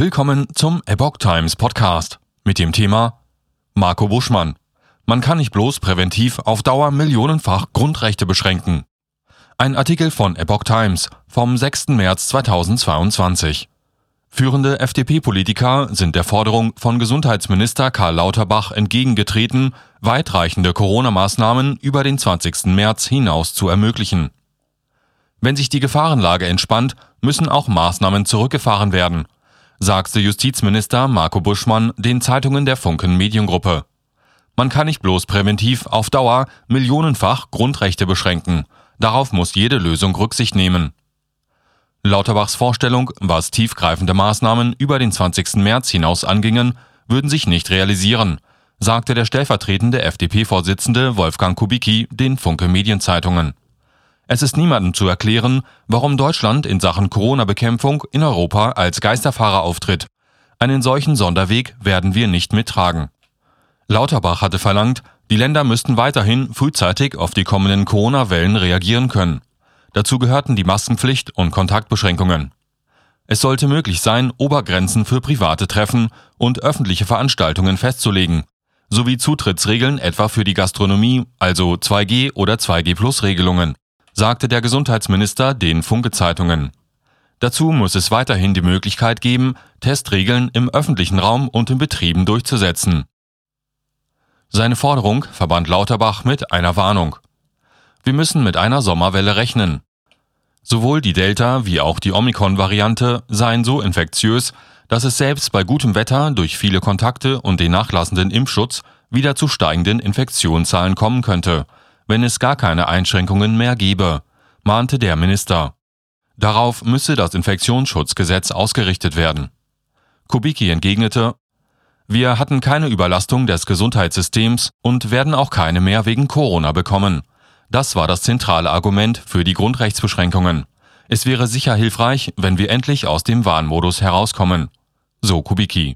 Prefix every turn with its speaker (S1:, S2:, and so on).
S1: Willkommen zum Epoch Times Podcast mit dem Thema Marco Buschmann. Man kann nicht bloß präventiv auf Dauer millionenfach Grundrechte beschränken. Ein Artikel von Epoch Times vom 6. März 2022. Führende FDP-Politiker sind der Forderung von Gesundheitsminister Karl Lauterbach entgegengetreten, weitreichende Corona-Maßnahmen über den 20. März hinaus zu ermöglichen. Wenn sich die Gefahrenlage entspannt, müssen auch Maßnahmen zurückgefahren werden – sagte Justizminister Marco Buschmann den Zeitungen der Funken Mediengruppe. Man kann nicht bloß präventiv auf Dauer millionenfach Grundrechte beschränken. Darauf muss jede Lösung Rücksicht nehmen. Lauterbachs Vorstellung, was tiefgreifende Maßnahmen über den 20. März hinaus angingen, würden sich nicht realisieren, sagte der stellvertretende FDP-Vorsitzende Wolfgang Kubicki den Funke Medienzeitungen. Es ist niemandem zu erklären, warum Deutschland in Sachen Corona-Bekämpfung in Europa als Geisterfahrer auftritt. Einen solchen Sonderweg werden wir nicht mittragen. Lauterbach hatte verlangt, die Länder müssten weiterhin frühzeitig auf die kommenden Corona-Wellen reagieren können. Dazu gehörten die Maskenpflicht und Kontaktbeschränkungen. Es sollte möglich sein, Obergrenzen für private Treffen und öffentliche Veranstaltungen festzulegen, sowie Zutrittsregeln etwa für die Gastronomie, also 2G oder 2G Plus Regelungen sagte der Gesundheitsminister den Funke-Zeitungen. Dazu muss es weiterhin die Möglichkeit geben, Testregeln im öffentlichen Raum und in Betrieben durchzusetzen. Seine Forderung verband Lauterbach mit einer Warnung. Wir müssen mit einer Sommerwelle rechnen. Sowohl die Delta wie auch die Omikron-Variante seien so infektiös, dass es selbst bei gutem Wetter durch viele Kontakte und den nachlassenden Impfschutz wieder zu steigenden Infektionszahlen kommen könnte, wenn es gar keine Einschränkungen mehr gebe, mahnte der Minister. Darauf müsse das Infektionsschutzgesetz ausgerichtet werden. Kubicki entgegnete, wir hatten keine Überlastung des Gesundheitssystems und werden auch keine mehr wegen Corona bekommen. Das war das zentrale Argument für die Grundrechtsbeschränkungen. Es wäre sicher hilfreich, wenn wir endlich aus dem Warnmodus herauskommen. So Kubicki.